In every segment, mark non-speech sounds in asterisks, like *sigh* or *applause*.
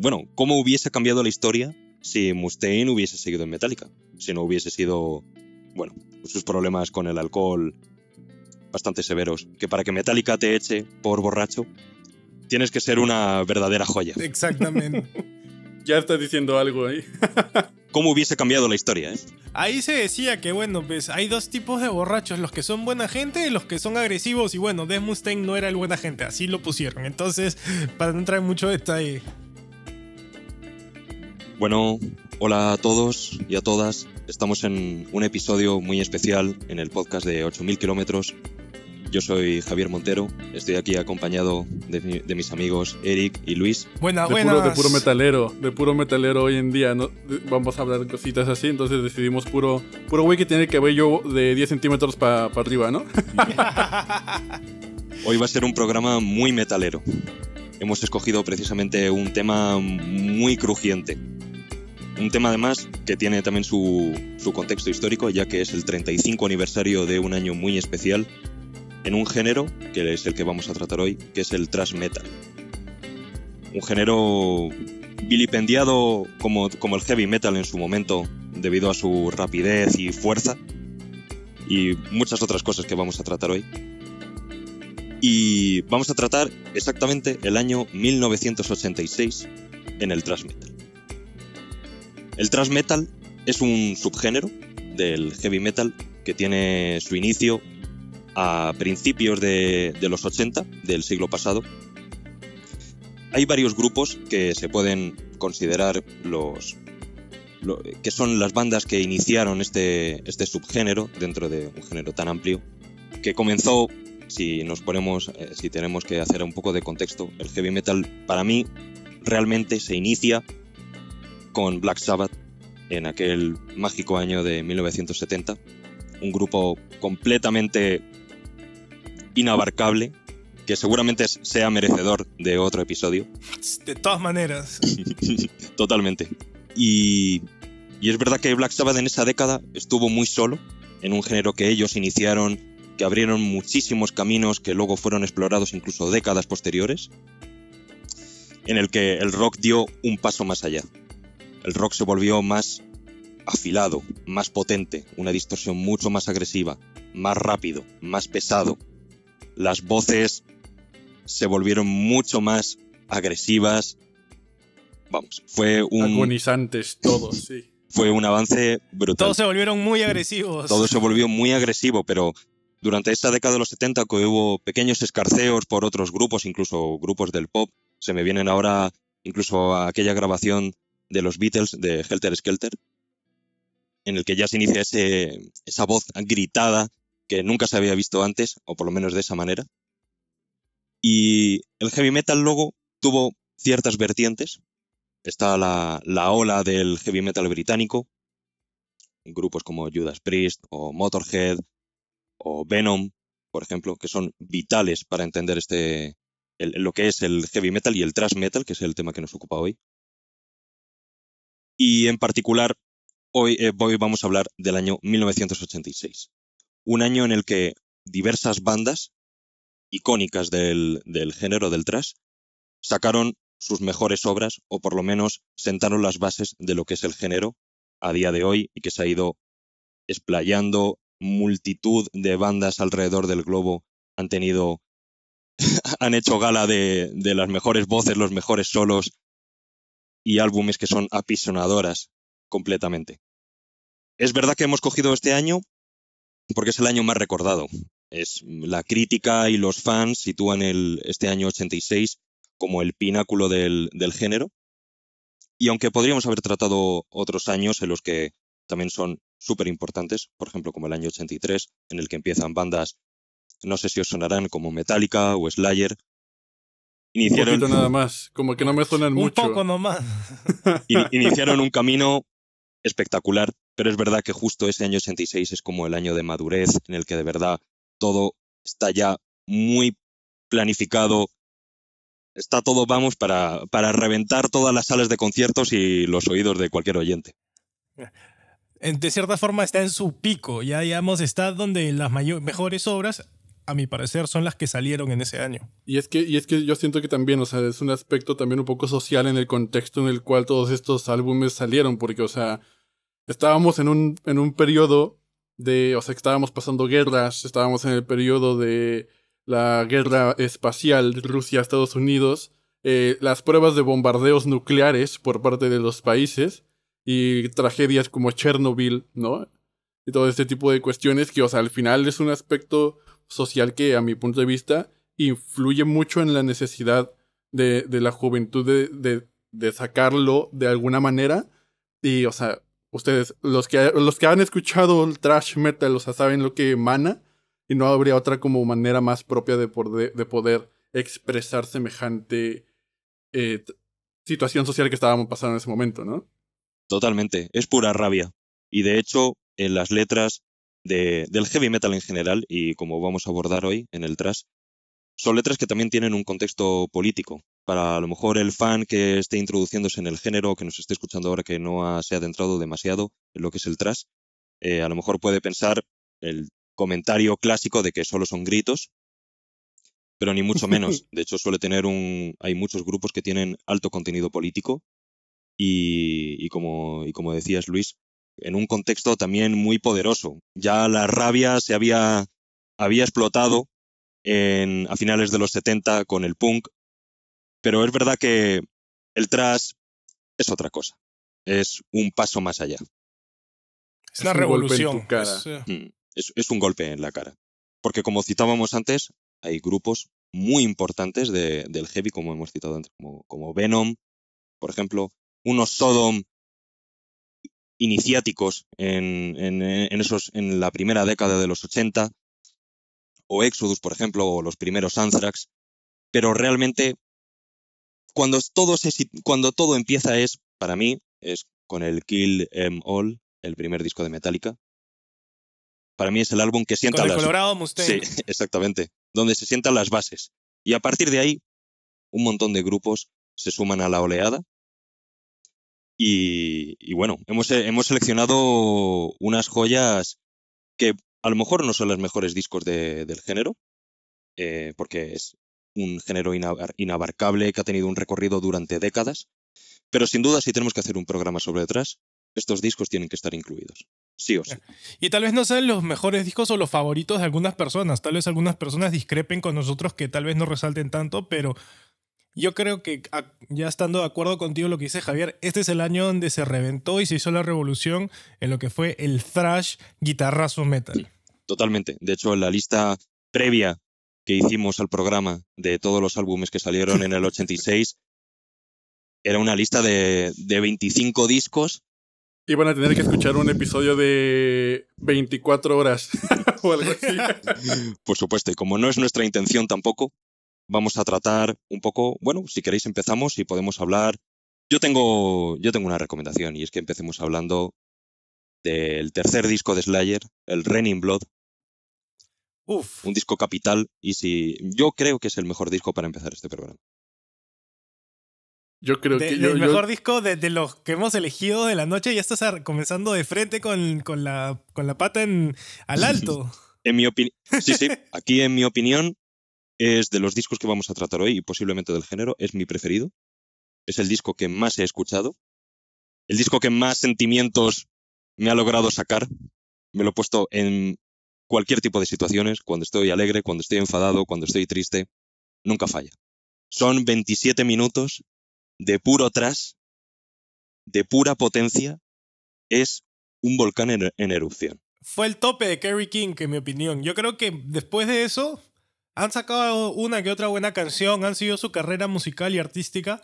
bueno, cómo hubiese cambiado la historia si Mustaine hubiese seguido en Metallica, si no hubiese sido, bueno, sus problemas con el alcohol bastante severos, que para que Metallica te eche por borracho, tienes que ser una verdadera joya. Exactamente. *laughs* ya estás diciendo algo ahí. *laughs* ¿Cómo hubiese cambiado la historia? Eh? Ahí se decía que, bueno, pues hay dos tipos de borrachos, los que son buena gente y los que son agresivos. Y bueno, Des Mustaine no era el buena gente, así lo pusieron. Entonces, para no entrar en mucho detalle. Bueno, hola a todos y a todas. Estamos en un episodio muy especial en el podcast de 8000 kilómetros yo soy Javier Montero, estoy aquí acompañado de, mis amigos Eric y Luis. Buenas, de Puro, de puro metalero, de puro metalero hoy en día, ¿no? vamos a hablar de cositas así, entonces decidimos puro, puro güey que tiene cabello de 10 centímetros para arriba, ¿no? *laughs* hoy va a ser un programa muy metalero. Hemos escogido precisamente un tema muy crujiente. Un tema además que tiene también su, contexto histórico, ya que es el 35 aniversario de un año muy especial en un género que es el que vamos a tratar hoy, que es el thrash metal. Un género vilipendiado como el heavy metal en su momento debido a su rapidez y fuerza y muchas otras cosas que vamos a tratar hoy. Y vamos a tratar exactamente el año 1986 en el thrash metal. El thrash metal es un subgénero del heavy metal que tiene su inicio a principios de, los 80 del siglo pasado. Hay varios grupos que se pueden considerar los que son las bandas que iniciaron este, este subgénero dentro de un género tan amplio, que comenzó, si nos ponemos, eh, si tenemos que hacer un poco de contexto, el heavy metal para mí realmente se inicia con Black Sabbath en aquel mágico año de 1970, un grupo completamente inabarcable que seguramente sea merecedor de otro episodio. De todas maneras. *laughs* Totalmente. Y, y, es verdad que Black Sabbath en esa década estuvo muy solo, en un género que ellos iniciaron, que abrieron muchísimos caminos que luego fueron explorados incluso décadas posteriores, en el que el rock dio un paso más allá. El rock se volvió más afilado, más potente, una distorsión mucho más agresiva, más rápido, más pesado, las voces se volvieron mucho más agresivas. Vamos, fue un... Agonizantes todos, sí. Fue un avance brutal. Todos se volvieron muy agresivos. Todo se volvió muy agresivo, pero durante esta década de los 70 que hubo pequeños escarceos por otros grupos, incluso grupos del pop, se me vienen ahora incluso a aquella grabación de los Beatles de Helter Skelter, en el que ya se inicia ese, esa voz gritada que nunca se había visto antes, o por lo menos de esa manera. Y el heavy metal luego tuvo ciertas vertientes. Está la, la ola del heavy metal británico, grupos como Judas Priest o Motorhead o Venom, por ejemplo, que son vitales para entender este, lo que es el heavy metal y el thrash metal, que es el tema que nos ocupa hoy. Y en particular, hoy, eh, hoy vamos a hablar del año 1986 un año en el que diversas bandas icónicas del, género del thrash sacaron sus mejores obras o por lo menos sentaron las bases de lo que es el género a día de hoy y que se ha ido explayando multitud de bandas alrededor del globo han tenido *laughs* han hecho gala de, las mejores voces, los mejores solos y álbumes que son apisonadoras completamente. Es verdad que hemos cogido este año porque es el año más recordado. Es la crítica y los fans sitúan el, este año 86 como el pináculo del, del género. Y aunque podríamos haber tratado otros años en los que también son súper importantes, por ejemplo como el año 83, en el que empiezan bandas, no sé si os sonarán como Metallica o Slayer. Iniciaron, un poquito nada más, como que no me suenan mucho. Un poco nomás. *laughs* Iniciaron un camino espectacular pero es verdad que justo ese año 86 es como el año de madurez en el que de verdad todo está ya muy planificado. Está todo, vamos, para, para reventar todas las salas de conciertos y los oídos de cualquier oyente. *laughs* De cierta forma está en su pico, ya digamos, está donde las mejores obras a mi parecer, son las que salieron en ese año. Y es que, y es que yo siento que también, o sea, es un aspecto también un poco social en el contexto en el cual todos estos álbumes salieron, porque, o sea, estábamos en un, en un periodo de, o sea, estábamos pasando guerras, estábamos en el periodo de la guerra espacial Rusia-Estados Unidos, eh, las pruebas de bombardeos nucleares por parte de los países y tragedias como Chernobyl, ¿no? Y todo este tipo de cuestiones que, o sea, al final es un aspecto social que, a mi punto de vista, influye mucho en la necesidad de, de la juventud de, de, sacarlo de alguna manera. Y, o sea, ustedes, los que, los que han escuchado el trash metal, o sea, saben lo que emana y no habría otra como manera más propia de poder, de poder expresar semejante eh, situación social que estábamos pasando en ese momento, ¿no? Totalmente, es pura rabia. Y de hecho, en las letras de, del heavy metal en general, y como vamos a abordar hoy en el trash, son letras que también tienen un contexto político. Para a lo mejor el fan que esté introduciéndose en el género, que nos esté escuchando ahora que no se ha adentrado demasiado en lo que es el trash, eh, a lo mejor puede pensar el comentario clásico de que solo son gritos, pero ni mucho menos. *laughs* De hecho, suele tener un. Hay muchos grupos que tienen alto contenido político y, y, como, y como decías, Luis, en un contexto también muy poderoso. Ya la rabia se había, había explotado en, a finales de los 70 con el punk, pero es verdad que el trash es otra cosa. Es un paso más allá. Es una revolución. Es, mm es, es, un golpe en la cara. Porque como citábamos antes, hay grupos muy importantes de, del heavy, como hemos citado antes, como, como Venom, por ejemplo, unos Sodom iniciáticos en, en, en, esos, en la primera década de los 80, o Exodus, por ejemplo, o los primeros Anthrax, pero realmente cuando todo, se, cuando todo empieza es, para mí, es con el Kill Em All, el primer disco de Metallica, para mí es el álbum que sienta Con el las Colorado Mustang. Sí, *laughs* exactamente, donde se sientan las bases. Y a partir de ahí, un montón de grupos se suman a la oleada. Y, bueno, hemos, hemos, seleccionado unas joyas que a lo mejor no son los mejores discos de, del género, eh, porque es un género inabar inabarcable que ha tenido un recorrido durante décadas, pero sin duda si tenemos que hacer un programa sobre detrás, estos discos tienen que estar incluidos. Sí o sí. *laughs* Y tal vez no sean los mejores discos o los favoritos de algunas personas. Tal vez algunas personas discrepen con nosotros que tal vez no resalten tanto, pero yo creo que ya estando de acuerdo contigo lo que dice Javier, este es el año donde se reventó y se hizo la revolución en lo que fue el thrash guitarrazo metal. Totalmente. De hecho, en la lista previa que hicimos al programa de todos los álbumes que salieron en el 86, era una lista de, de 25 discos Iban a tener que escuchar un episodio de 24 horas *laughs* o algo así. Por supuesto, y como no es nuestra intención tampoco, vamos a tratar un poco, bueno, si queréis empezamos y podemos hablar. Yo tengo, yo tengo una recomendación y es que empecemos hablando del tercer disco de Slayer, el Raining Blood. Uf. Un disco capital y si yo creo que es el mejor disco para empezar este programa. Yo creo de, que yo, el yo, mejor disco de, de, los que hemos elegido de la noche ya estás comenzando de frente con, con, la, con la pata en, al *laughs* alto. en mi opinión, sí, sí, aquí en mi opinión es de los discos que vamos a tratar hoy y posiblemente del género, es mi preferido. Es el disco que más he escuchado. El disco que más sentimientos me ha logrado sacar. Me lo he puesto en cualquier tipo de situaciones, cuando estoy alegre, cuando estoy enfadado, cuando estoy triste. Nunca falla. Son 27 minutos de puro trash, de pura potencia, es un volcán en, en, erupción. Fue el tope de Kerry King, en mi opinión. Yo creo que después de eso han sacado una que otra buena canción, han seguido su carrera musical y artística,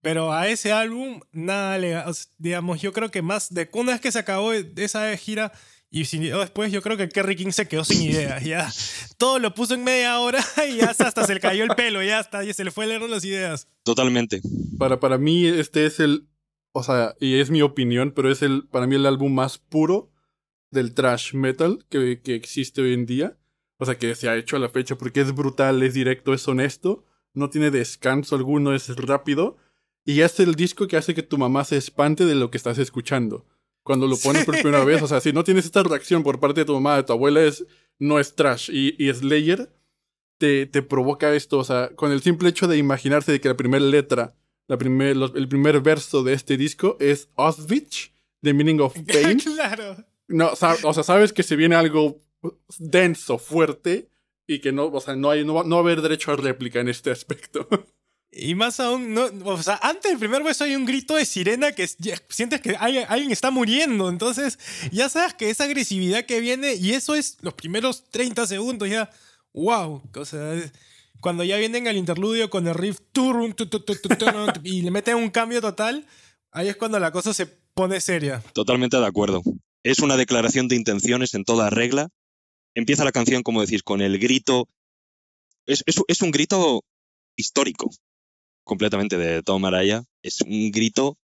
pero a ese álbum nada le... Digamos, yo creo que más de una vez que se acabó esa gira y sin, después yo creo que Kerry King se quedó sin ideas. Ya todo lo puso en media hora *laughs* y ya hasta se le cayó el pelo. Ya hasta ya se le fue leer las ideas. Totalmente. Para, para mí este es el... O sea, y es mi opinión, pero es el para mí el álbum más puro del trash metal que, que existe hoy en día. O sea, que se ha hecho a la fecha porque es brutal, es directo, es honesto. No tiene descanso alguno, es rápido. Y es el disco que hace que tu mamá se espante de lo que estás escuchando cuando lo pones por primera vez. O sea, si no tienes esta reacción por parte de tu mamá, de tu abuela, es no es trash. Y, y Slayer te, te provoca esto, o sea, con el simple hecho de imaginarse de que la primera letra, la primer, los- el primer verso de este disco es Auschwitz, The Meaning of *laughs* Pain. claro. No, o sea, sabes que se viene algo denso, fuerte, y que no, o sea, no, hay, no, va, no va a haber derecho a réplica en este aspecto. Y más aún, no, o sea, antes del primer beso hay un grito de sirena que sientes que alguien, alguien está muriendo. Entonces, ya sabes que esa agresividad que viene, y eso es los primeros 30 segundos, ya, wow. O sea, es- cuando ya vienen al interludio con el riff turun, tu, tu, tu, tu, turun, y le meten un cambio total, ahí es cuando la cosa se pone seria. Totalmente de acuerdo. Es una declaración de intenciones en toda regla. Empieza la canción, como decís, con el grito. Es, es- es un grito histórico, completamente de Tom Araya. Es un grito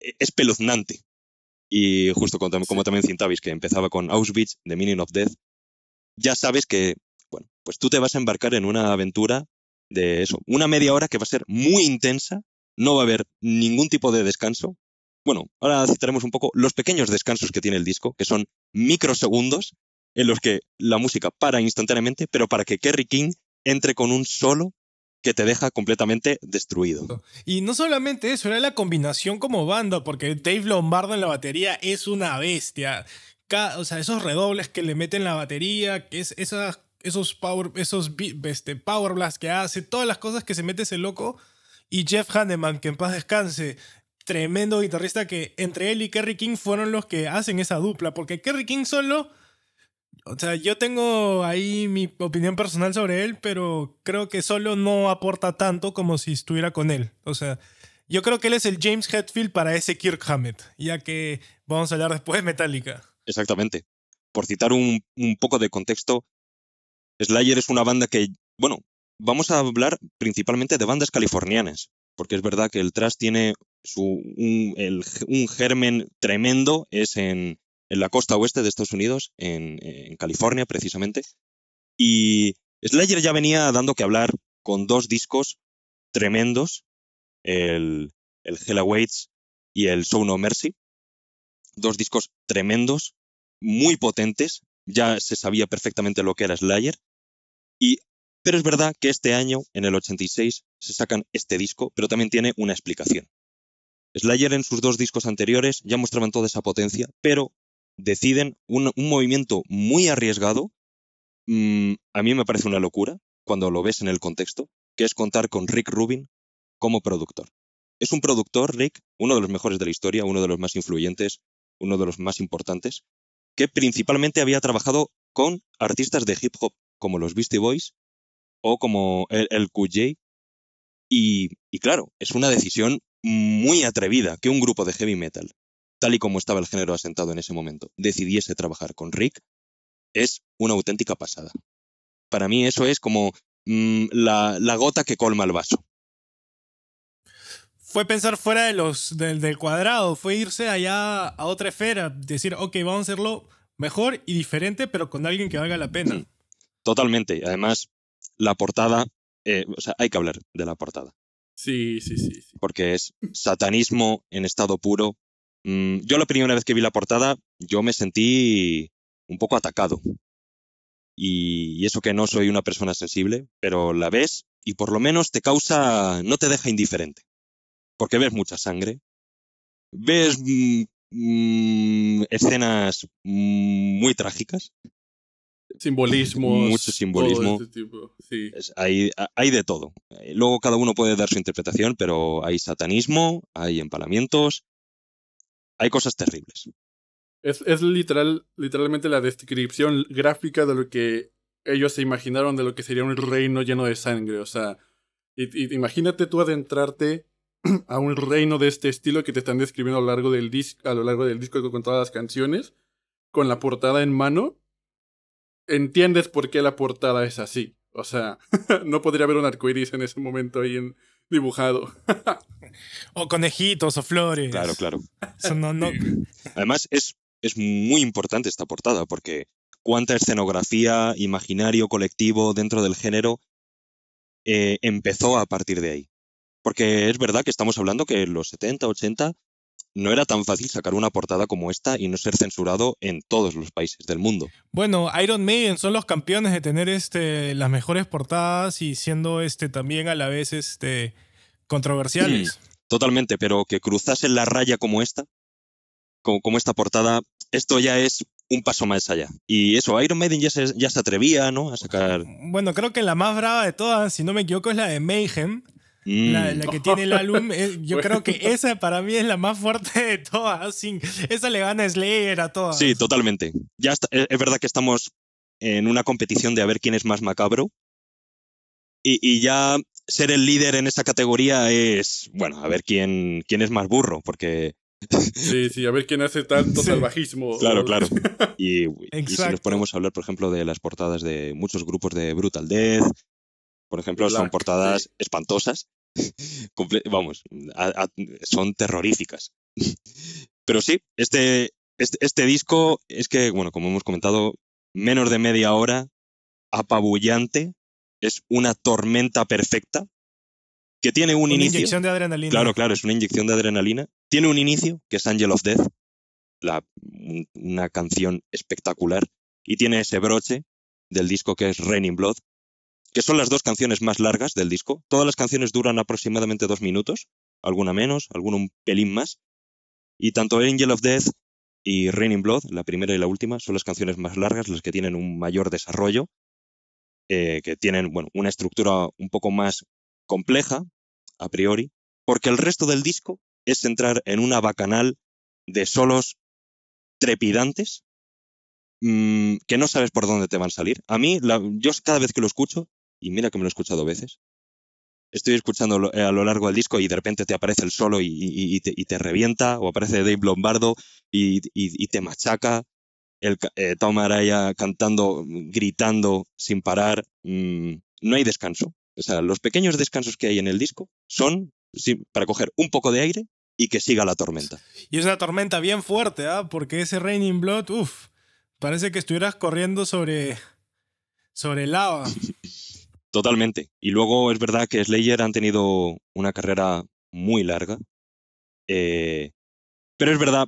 eh, espeluznante. Y justo como, como también cintabais, que empezaba con Auschwitz, The Meaning of Death, ya sabes que, bueno, pues tú te vas a embarcar en una aventura de eso, una media hora que va a ser muy intensa, no va a haber ningún tipo de descanso, bueno, ahora citaremos un poco los pequeños descansos que tiene el disco, que son microsegundos en los que la música para instantáneamente, pero para que Kerry King entre con un solo que te deja completamente destruido. Y no solamente eso, era la combinación como banda, porque Dave Lombardo en la batería es una bestia. O sea, esos redobles que le meten la batería, que es esas, esos power, esos este, power blast que hace, todas las cosas que se mete ese loco. Y Jeff Hanneman, que en paz descanse, tremendo guitarrista que entre él y Kerry King fueron los que hacen esa dupla, porque Kerry King solo... O sea, yo tengo ahí mi opinión personal sobre él, pero creo que solo no aporta tanto como si estuviera con él. O sea, yo creo que él es el James Hetfield para ese Kirk Hammett, ya que vamos a hablar después de Metallica. Exactamente. Por citar un, poco de contexto, Slayer es una banda que, bueno, vamos a hablar principalmente de bandas californianas, porque es verdad que el thrash tiene su, un, un germen tremendo, es en, en la costa oeste de Estados Unidos, en, California precisamente, y Slayer ya venía dando que hablar con dos discos tremendos, el, el Hell Awaits y el Show No Mercy, dos discos tremendos, muy potentes, ya se sabía perfectamente lo que era Slayer, y, pero es verdad que este año, en el 86, se sacan este disco, pero también tiene una explicación. Slayer en sus dos discos anteriores ya mostraban toda esa potencia, pero deciden un, movimiento muy arriesgado, mm, a mí me parece una locura cuando lo ves en el contexto, que es contar con Rick Rubin como productor. Es un productor, Rick, uno de los mejores de la historia, uno de los más influyentes, uno de los más importantes, que principalmente había trabajado con artistas de hip hop como los Beastie Boys o como el, el QJ. Y claro, es una decisión muy atrevida que un grupo de heavy metal, tal y como estaba el género asentado en ese momento, decidiese trabajar con Rick, es una auténtica pasada. Para mí eso es como mm, la, la gota que colma el vaso. Fue pensar fuera de los, del, del cuadrado, fue irse allá a otra esfera, decir, ok, vamos a hacerlo mejor y diferente, pero con alguien que valga la pena. Mm. Totalmente. Además, la portada, eh, o sea, hay que hablar de la portada. Sí, sí, sí. sí. porque es satanismo en estado puro. Mm, yo la primera vez que vi la portada, yo me sentí un poco atacado. Y, y eso que no soy una persona sensible, pero la ves y por lo menos te causa, no te deja indiferente. Porque ves mucha sangre, ves mm, mm, escenas muy trágicas, Simbolismos. Mucho simbolismo. este tipo, Sí. Es- hay, hay de todo. Eh, Luego cada uno puede dar su interpretación, pero hay satanismo, hay empalamientos, hay cosas terribles. Es, es literal, literalmente la descripción gráfica de lo que ellos se imaginaron de lo que sería un reino lleno de sangre. O sea, y, imagínate tú adentrarte *clears throat* a un reino de este estilo que te están describiendo a lo largo del disco, a lo largo del disco con todas las canciones, con la portada en mano. Entiendes por qué la portada es así. O sea, *laughs* no podría haber un arcoiris en ese momento ahí en, dibujado. O conejitos o flores. Claro, claro. Eso no, no, Además, es, es muy importante esta portada porque cuánta escenografía, imaginario colectivo dentro del género eh, empezó a partir de ahí. Porque es verdad que estamos hablando que en los 70, 80 no era tan fácil sacar una portada como esta y no ser censurado en todos los países del mundo. Bueno, Iron Maiden son los campeones de tener este, las mejores portadas y siendo este, también a la vez este, controversiales. Totalmente, pero que cruzasen la raya como esta, como, como esta portada, esto ya es un paso más allá. Y eso, Iron Maiden ya se, ya se atrevía, ¿no? A sacar... Bueno, creo que la más brava de todas, si no me equivoco, es la de Mayhem. Mm, La, la que *laughs* tiene el álbum, eh, yo creo que *laughs* esa para mí es la más fuerte de todas. sin- esa le gana a Slayer a todas. Sí, totalmente. Ya está- es verdad que estamos en una competición de a ver quién es más macabro. Y, y ya ser el líder en esa categoría es, bueno, a ver quién, quién es más burro, porque, *laughs* Sí, sí, a ver quién hace tanto Sí. salvajismo. claro, claro. Y, y si nos ponemos a hablar, por ejemplo, de las portadas de muchos grupos de Brutal Death, por ejemplo, son portadas sí. espantosas. Vamos, a- a- son terroríficas. Pero sí, este, este, este disco es que, bueno, como hemos comentado, menos de media hora, apabullante, es una tormenta perfecta, que tiene un Una inicio. inyección de adrenalina. Claro, claro, es una inyección de adrenalina. Tiene un inicio, que es Angel of Death, la, una canción espectacular, y tiene ese broche del disco que es Raining Blood, que son las dos canciones más largas del disco. Todas las canciones duran aproximadamente dos minutos, alguna menos, alguna un pelín más. Y tanto Angel of Death y Raining Blood, la primera y la última, son las canciones más largas, las que tienen un mayor desarrollo, eh, que tienen bueno, una estructura un poco más compleja, a priori, porque el resto del disco es entrar en una bacanal de solos trepidantes mm, que no sabes por dónde te van a salir. A mí, la- yo cada vez que lo escucho, y mira que me lo he escuchado veces, estoy escuchando a lo largo del disco y de repente te aparece el solo y, y- y te, y te revienta, o aparece Dave Lombardo y, te machaca, el, eh, Tom Araya cantando, gritando sin parar, mm, no hay descanso. O sea, los pequeños descansos que hay en el disco son para coger un poco de aire y que siga la tormenta. Y es una tormenta bien fuerte, ¿ah? Porque ese Raining Blood, uff, parece que estuvieras corriendo sobre, sobre lava. *laughs* Totalmente. Y luego es verdad que Slayer han tenido una carrera muy larga. eh, pero es verdad,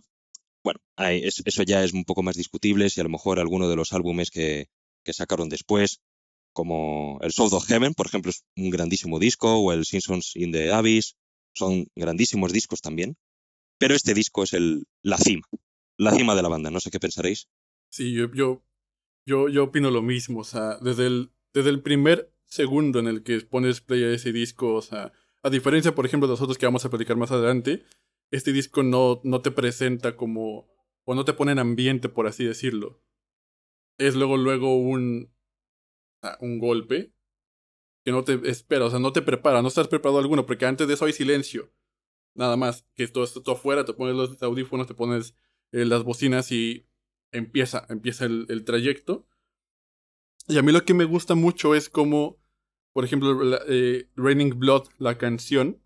bueno, hay- es- eso ya es un poco más discutible si a lo mejor alguno de los álbumes que, que sacaron después, como el Soul of Heaven, por ejemplo, es un grandísimo disco, o el Simpsons in the Abyss, son grandísimos discos también. Pero este disco es el, la cima, la cima de la banda, no sé qué pensaréis. Sí, yo, yo, yo, yo opino lo mismo. O sea, desde el, desde el primer segundo en el que pones play a ese disco, o sea, a diferencia, por ejemplo, de los otros que vamos a platicar más adelante, este disco no, no te presenta como, o no te pone en ambiente, por así decirlo. Es luego, luego un, ah, un golpe que no te espera, o sea, no te prepara, no estás preparado alguno, porque antes de eso hay silencio. Nada más, que todo esto todo afuera, te pones los audífonos, te pones eh, las bocinas y empieza, empieza el, el trayecto. Y a mí lo que me gusta mucho es como, por ejemplo, la, eh, Raining Blood, la canción,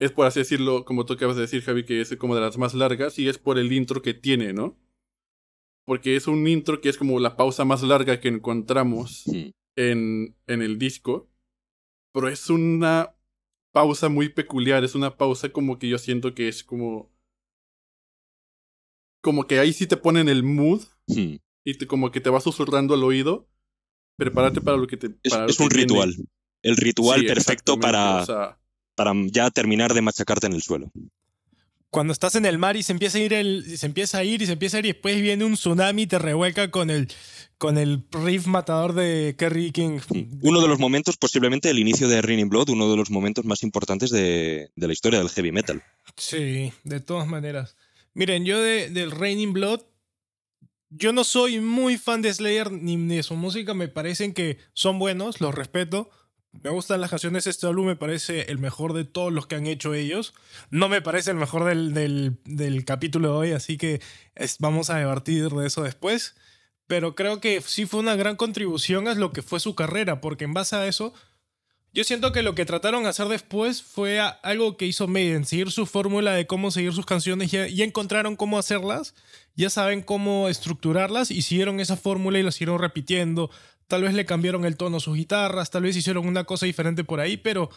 es por así decirlo, como tú acabas de decir, Javi, que es como de las más largas, y es por el intro que tiene, ¿no? Porque es un intro que es como la pausa más larga que encontramos en, en el disco. Pero es una pausa muy peculiar, es una pausa como que yo siento que es como... Como que ahí sí te ponen el mood y te, como que te va susurrando al oído. Prepárate para lo que te... Es, para es que un viene. ritual. El ritual Sí, perfecto para, o sea, para ya terminar de machacarte en el suelo. Cuando estás en el mar y se empieza a ir el, y se empieza a ir y se empieza a ir y después viene un tsunami y te revuelca con el con el riff matador de Kerry King. Uno de los momentos, posiblemente el inicio de Raining Blood, uno de los momentos más importantes de, de la historia del heavy metal. Sí, de todas maneras. Miren, yo de, del Raining Blood, yo no soy muy fan de Slayer ni de su música, me parecen que son buenos, los respeto. Me gustan las canciones este álbum, me parece el mejor de todos los que han hecho ellos. No me parece el mejor del, del, capítulo de hoy, así que vamos a debatir de eso después. Pero creo que sí fue una gran contribución a lo que fue su carrera, porque en base a eso, yo siento que lo que trataron de hacer después fue algo que hizo Maiden, seguir su fórmula de cómo seguir sus canciones, ya, ya encontraron cómo hacerlas, ya saben cómo estructurarlas y siguieron esa fórmula y la siguieron repitiendo. Tal vez le cambiaron el tono a sus guitarras, tal vez hicieron una cosa diferente por ahí, pero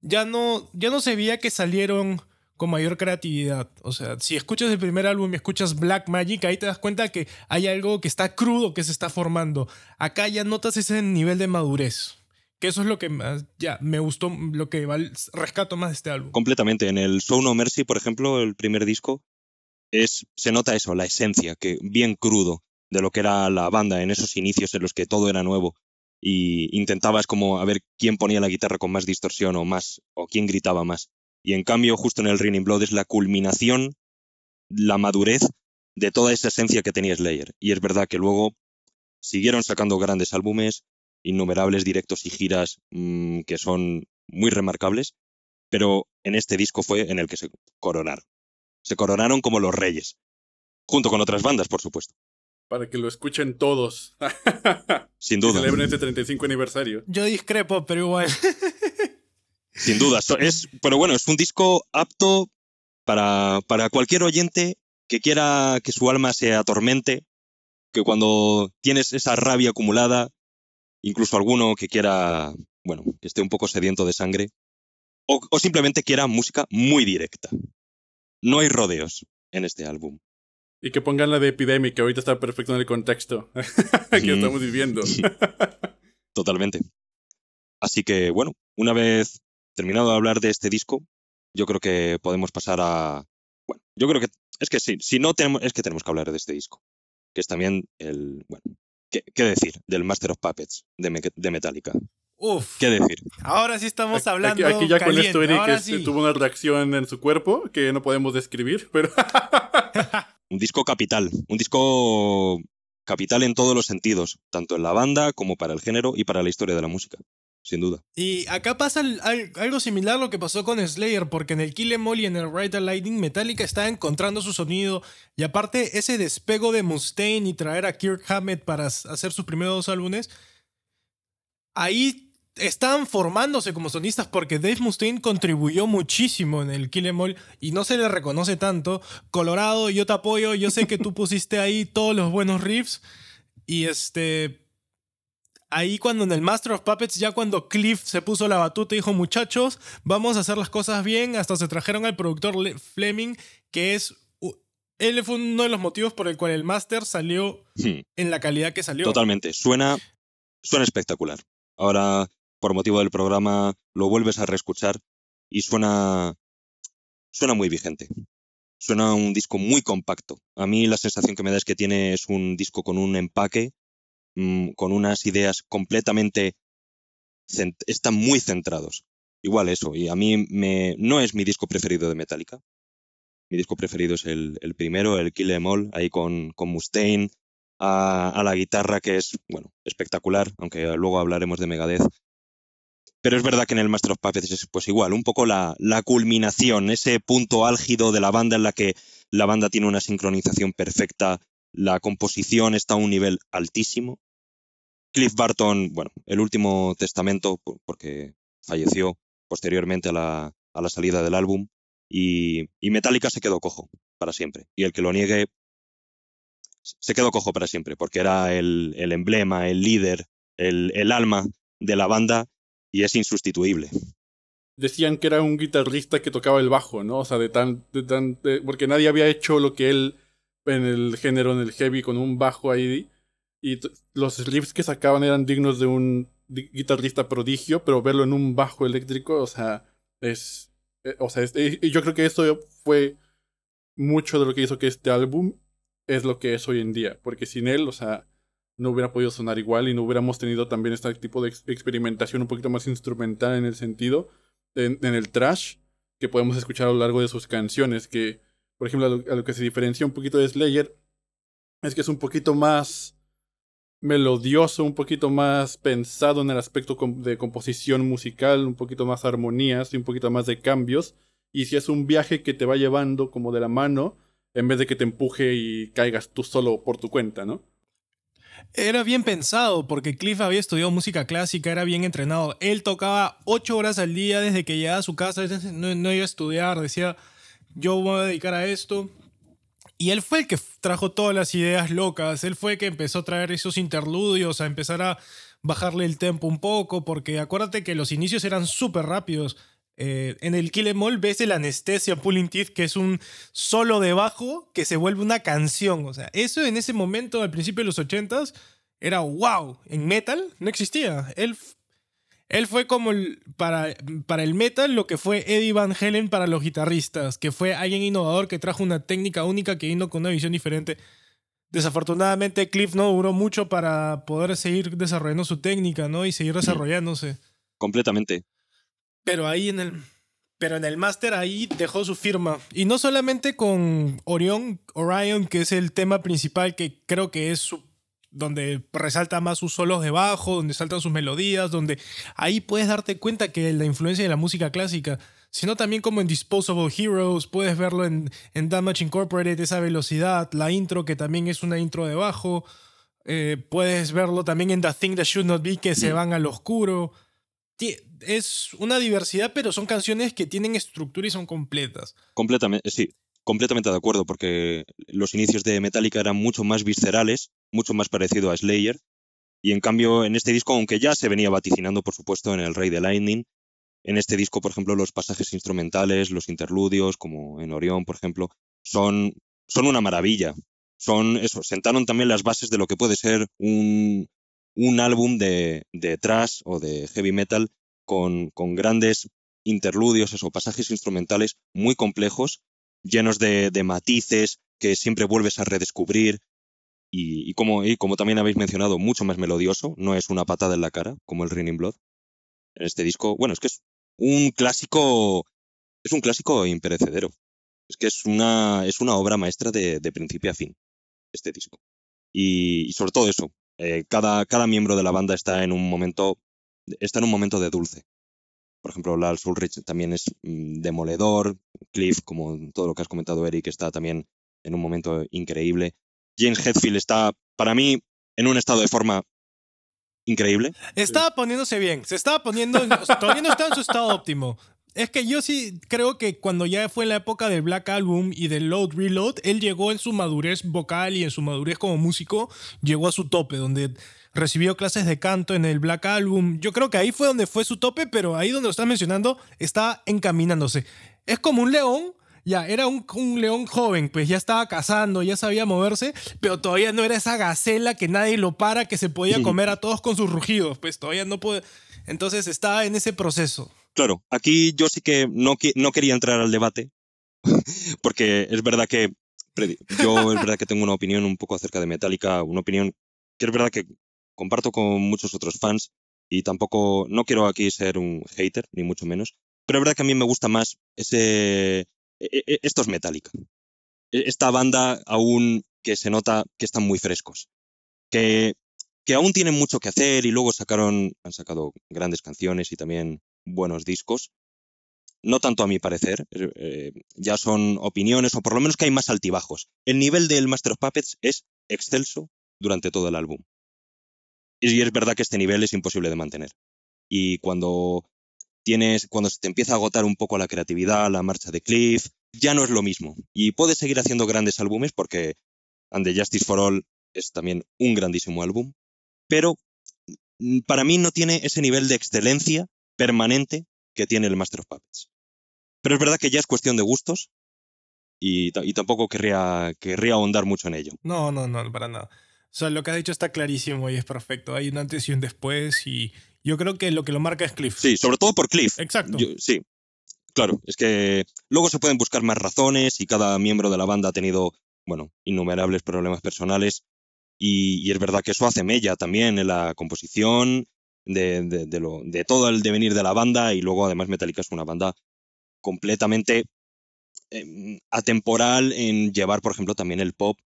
ya no, ya no se veía que salieron con mayor creatividad. O sea, si escuchas el primer álbum y escuchas Black Magic, ahí te das cuenta que hay algo que está crudo, que se está formando. Acá ya notas ese nivel de madurez. Que eso es lo que más, ya me gustó, lo que rescato más de este álbum. Completamente. En el Show No Mercy, por ejemplo, el primer disco, es, se nota eso, la esencia, que bien crudo de lo que era la banda en esos inicios en los que todo era nuevo y intentabas como a ver quién ponía la guitarra con más distorsión o más o quién gritaba más. Y en cambio, justo en el Raining Blood es la culminación, la madurez de toda esa esencia que tenía Slayer. Y es verdad que luego siguieron sacando grandes álbumes, innumerables directos y giras mm, que son muy remarcables, pero en este disco fue en el que se coronaron. Se coronaron como los reyes, junto con otras bandas, por supuesto. Para que lo escuchen todos. *laughs* Sin duda. celebren este 35 aniversario. Yo discrepo, pero igual. *laughs* Sin duda. Es, pero bueno, es un disco apto para, para cualquier oyente que quiera que su alma se atormente, que cuando tienes esa rabia acumulada, incluso alguno que quiera, bueno, que esté un poco sediento de sangre, o, o simplemente quiera música muy directa. No hay rodeos en este álbum. Y que pongan la de Epidemic, que ahorita está perfecto en el contexto *laughs* que estamos viviendo. *laughs* Totalmente. Así que, bueno, una vez terminado de hablar de este disco, yo creo que podemos pasar a. Bueno, yo creo que. Es que sí, si no tenemos. Es que tenemos que hablar de este disco. Que es también el. Bueno, ¿qué, decir? Del Master of Puppets de, de Metallica. Uf. ¿Qué decir? Ahora sí estamos hablando. Aquí, ya con esto Eric tuvo una reacción en su cuerpo que no podemos describir, pero. *laughs* un disco capital. Un disco capital en todos los sentidos, tanto en la banda como para el género y para la historia de la música sin duda. Y acá pasa algo similar a lo que pasó con Slayer, porque en el Kill Em All y en el Ride Lightning Metallica está encontrando su sonido, y aparte ese despego de Mustaine y traer a Kirk Hammett para hacer sus primeros dos álbumes, ahí están formándose como sonistas porque Dave Mustaine contribuyó muchísimo en el Kill Em All y no se le reconoce tanto. Colorado, yo te apoyo, yo sé que tú *laughs* pusiste ahí todos los buenos riffs y este ahí cuando en el Master of Puppets, ya cuando Cliff se puso la batuta dijo, muchachos, vamos a hacer las cosas bien, hasta se trajeron al productor Fleming, que es... Él fue uno de los motivos por el cual el Master salió hmm. en la calidad que salió. Totalmente, suena, suena espectacular. Ahora, por motivo del programa, lo vuelves a reescuchar y suena, suena muy vigente. Suena un disco muy compacto. A mí la sensación que me da es que tiene es un disco con un empaque Mm, con unas ideas completamente... están muy centrados. Igual eso, y a mí me, no es mi disco preferido de Metallica. Mi disco preferido es el, primero, el Kill Em All, ahí con, con Mustaine, a, la guitarra que es, bueno, espectacular, aunque luego hablaremos de Megadeth. Pero es verdad que en el Master of Puppets es pues igual, un poco la, la culminación, ese punto álgido de la banda en la que la banda tiene una sincronización perfecta, la composición está a un nivel altísimo Cliff Barton, bueno, el último testamento, porque falleció posteriormente a la, a la salida del álbum, y, y, Metallica se quedó cojo para siempre. Y el que lo niegue se quedó cojo para siempre, porque era el, el emblema, el líder, el, el, alma de la banda y es insustituible. Decían que era un guitarrista que tocaba el bajo, ¿no? O sea, de tan. De tan porque nadie había hecho lo que él en el género, en el heavy, con un bajo ahí y los riffs que sacaban eran dignos de un guitarrista prodigio, pero verlo en un bajo eléctrico, o sea, es... Eh, o sea, y yo creo que eso fue mucho de lo que hizo que este álbum es lo que es hoy en día, porque sin él, o sea, no hubiera podido sonar igual y no hubiéramos tenido también este tipo de experimentación un poquito más instrumental en el sentido, en, el trash, que podemos escuchar a lo largo de sus canciones, que, por ejemplo, a lo que se diferencia un poquito de Slayer, es que es un poquito más melodioso, un poquito más pensado en el aspecto de composición musical, un poquito más armonías y un poquito más de cambios. Y si es un viaje que te va llevando como de la mano, en vez de que te empuje y caigas tú solo por tu cuenta, ¿no? Era bien pensado, porque Cliff había estudiado música clásica, era bien entrenado. Él tocaba ocho horas al día desde que llegaba a su casa, no, no iba a estudiar, decía, yo voy a dedicar a esto, y él fue el que trajo todas las ideas locas, él fue el que empezó a traer esos interludios, a empezar a bajarle el tempo un poco, porque acuérdate que los inicios eran súper rápidos. Eh, en el Kill Em All ves el Anestesia Pulling Teeth, que es un solo de bajo que se vuelve una canción. O sea, eso en ese momento, al principio de los 80s, era wow. En metal no existía. Él, él fue como el- para, para el metal lo que fue Eddie Van Halen para los guitarristas, que fue alguien innovador que trajo una técnica única que vino con una visión diferente. Desafortunadamente, Cliff no duró mucho para poder seguir desarrollando su técnica, ¿no? Y seguir desarrollándose. Completamente. Pero ahí en el. Pero en el máster ahí dejó su firma. Y no solamente con Orion, Orion, que es el tema principal que creo que es su, donde resalta más sus solos de bajo, donde saltan sus melodías, donde ahí puedes darte cuenta que la influencia de la música clásica, sino también como en Disposable Heroes, puedes verlo en, en Damage Incorporated, esa velocidad, la intro que también es una intro de bajo, eh, puedes verlo también en The Thing That Should Not Be, que se van al oscuro. Es una diversidad, pero son canciones que tienen estructura y son completas. Completamente, sí, completamente de acuerdo, porque los inicios de Metallica eran mucho más viscerales, mucho más parecido a Slayer, y en cambio en este disco, aunque ya se venía vaticinando, por supuesto, en El Rey de Lightning, en este disco, por ejemplo, los pasajes instrumentales, los interludios, como en Orión, por ejemplo, son, son una maravilla. Son eso, sentaron también las bases de lo que puede ser un, un álbum de, de thrash o de heavy metal con, con grandes interludios, eso, pasajes instrumentales muy complejos, llenos de, de matices que siempre vuelves a redescubrir. Y, y como, y como también habéis mencionado, mucho más melodioso, no es una patada en la cara, como el Raining Blood. En este disco, bueno, es que es un clásico, es un clásico imperecedero. Es que es una, es una obra maestra de, de principio a fin, este disco. Y, y sobre todo eso, eh, cada, cada miembro de la banda está en un momento, está en un momento de dulce. Por ejemplo, Lars Ulrich también es mm, demoledor. Cliff, como todo lo que has comentado, Eric, está también en un momento increíble. James Hetfield está, para mí, en un estado de forma increíble. Estaba poniéndose bien, se estaba poniendo, todavía no está en su estado óptimo. Es que yo sí creo que cuando ya fue la época del Black Album y del Load Reload, él llegó en su madurez vocal y en su madurez como músico, llegó a su tope, donde recibió clases de canto en el Black Album. Yo creo que ahí fue donde fue su tope, pero ahí donde lo estás mencionando, está encaminándose. Es como un león, ya, era un, un león joven, pues ya estaba cazando, ya sabía moverse, pero todavía no era esa gacela que nadie lo para, que se podía comer a todos con sus rugidos, pues todavía no puede. Entonces estaba en ese proceso. Claro, aquí yo sí que no, no quería entrar al debate, *laughs* porque es verdad que yo es verdad que tengo una opinión un poco acerca de Metallica, una opinión que es verdad que comparto con muchos otros fans y tampoco, no quiero aquí ser un hater, ni mucho menos, pero es verdad que a mí me gusta más ese, e- e- esto es Metallica. E- Esta banda aún que se nota que están muy frescos, que, que aún tienen mucho que hacer y luego sacaron, han sacado grandes canciones y también buenos discos. No tanto a mi parecer, eh, eh, ya son opiniones o por lo menos que hay más altibajos. El nivel del Master of Puppets es excelso durante todo el álbum. Y es verdad que este nivel es imposible de mantener. Y cuando tienes, cuando se te empieza a agotar un poco la creatividad, la marcha de Cliff, ya no es lo mismo. Y puedes seguir haciendo grandes álbumes porque And the Justice for All es también un grandísimo álbum, pero mm, para mí no tiene ese nivel de excelencia permanente que tiene el Master of Puppets. Pero es verdad que ya es cuestión de gustos y, y tampoco querría, querría ahondar mucho en ello. No, no, no, para nada. O sea, lo que has dicho está clarísimo y es perfecto. Hay un antes y un después y yo creo que lo que lo marca es Cliff. Sí, sobre todo por Cliff. Exacto. Yo- sí, claro, es que luego se pueden buscar más razones y cada miembro de la banda ha tenido, bueno, innumerables problemas personales y, y es verdad que eso hace mella también en la composición de, de- de lo, de todo el devenir de la banda y luego además Metallica es una banda completamente eh, atemporal en llevar, por ejemplo, también el pop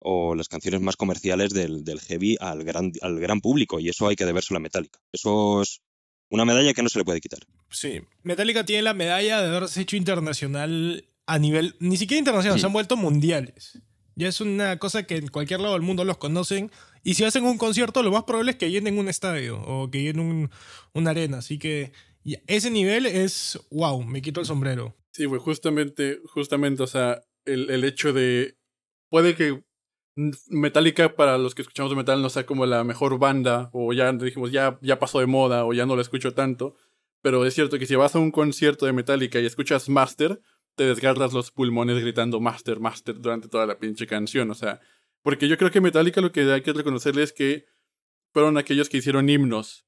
o las canciones más comerciales del, del heavy al gran, al gran público y eso hay que debérselo a Metallica. Eso es una medalla que no se le puede quitar. Sí. Metallica tiene la medalla de haberse hecho internacional a nivel, ni siquiera internacional, Sí. se han vuelto mundiales. Ya es una cosa que en cualquier lado del mundo los conocen. Y si hacen un concierto, lo más probable es que llenen un estadio o que llenen un, una arena. Así que ese nivel es, wow, me quito el sombrero. Sí, pues justamente, justamente, o sea, el, el hecho de. Puede que Metallica, para los que escuchamos metal, no sea como la mejor banda, o ya dijimos, ya, ya pasó de moda, o ya no la escucho tanto. Pero es cierto que si vas a un concierto de Metallica y escuchas Master, te desgarras los pulmones gritando Master, Master durante toda la pinche canción. O sea, porque yo creo que Metallica lo que hay que reconocerle es que fueron aquellos que hicieron himnos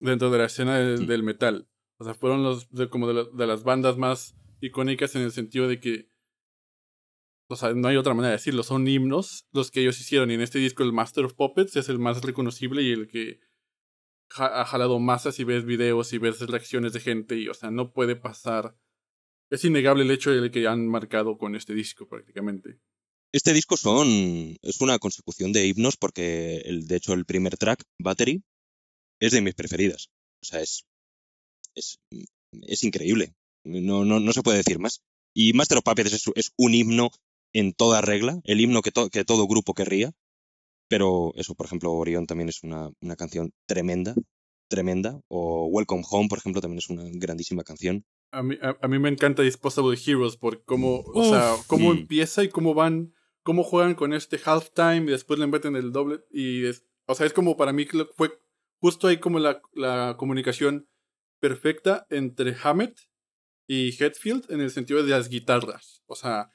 dentro de la escena del, del metal. O sea, fueron los de, como de, la- de las bandas más icónicas en el sentido de que, o sea, no hay otra manera de decirlo, son himnos los que ellos hicieron. Y en este disco el Master of Puppets es el más reconocible y el que ha jalado masas y ves videos y ves reacciones de gente y, o sea, no puede pasar. Es innegable el hecho de que han marcado con este disco prácticamente. Este disco son, es una consecución de himnos porque, el, de hecho, el primer track, Battery, es de mis preferidas. O sea, es, es, es increíble. No, no, no se puede decir más. Y Master of Puppets es, es un himno en toda regla, el himno que, to- que todo grupo querría. Pero eso, por ejemplo, Orión también es una, una canción tremenda, tremenda. O Welcome Home, por ejemplo, también es una grandísima canción. A mí, a, a mí me encanta Disposable Heroes por cómo, o sea, cómo Mm. empieza y cómo van, cómo juegan con este halftime y después le meten el doble. Y es, o sea, es como para mí fue justo ahí como la, la comunicación perfecta entre Hammett y Hetfield en el sentido de las guitarras. O sea,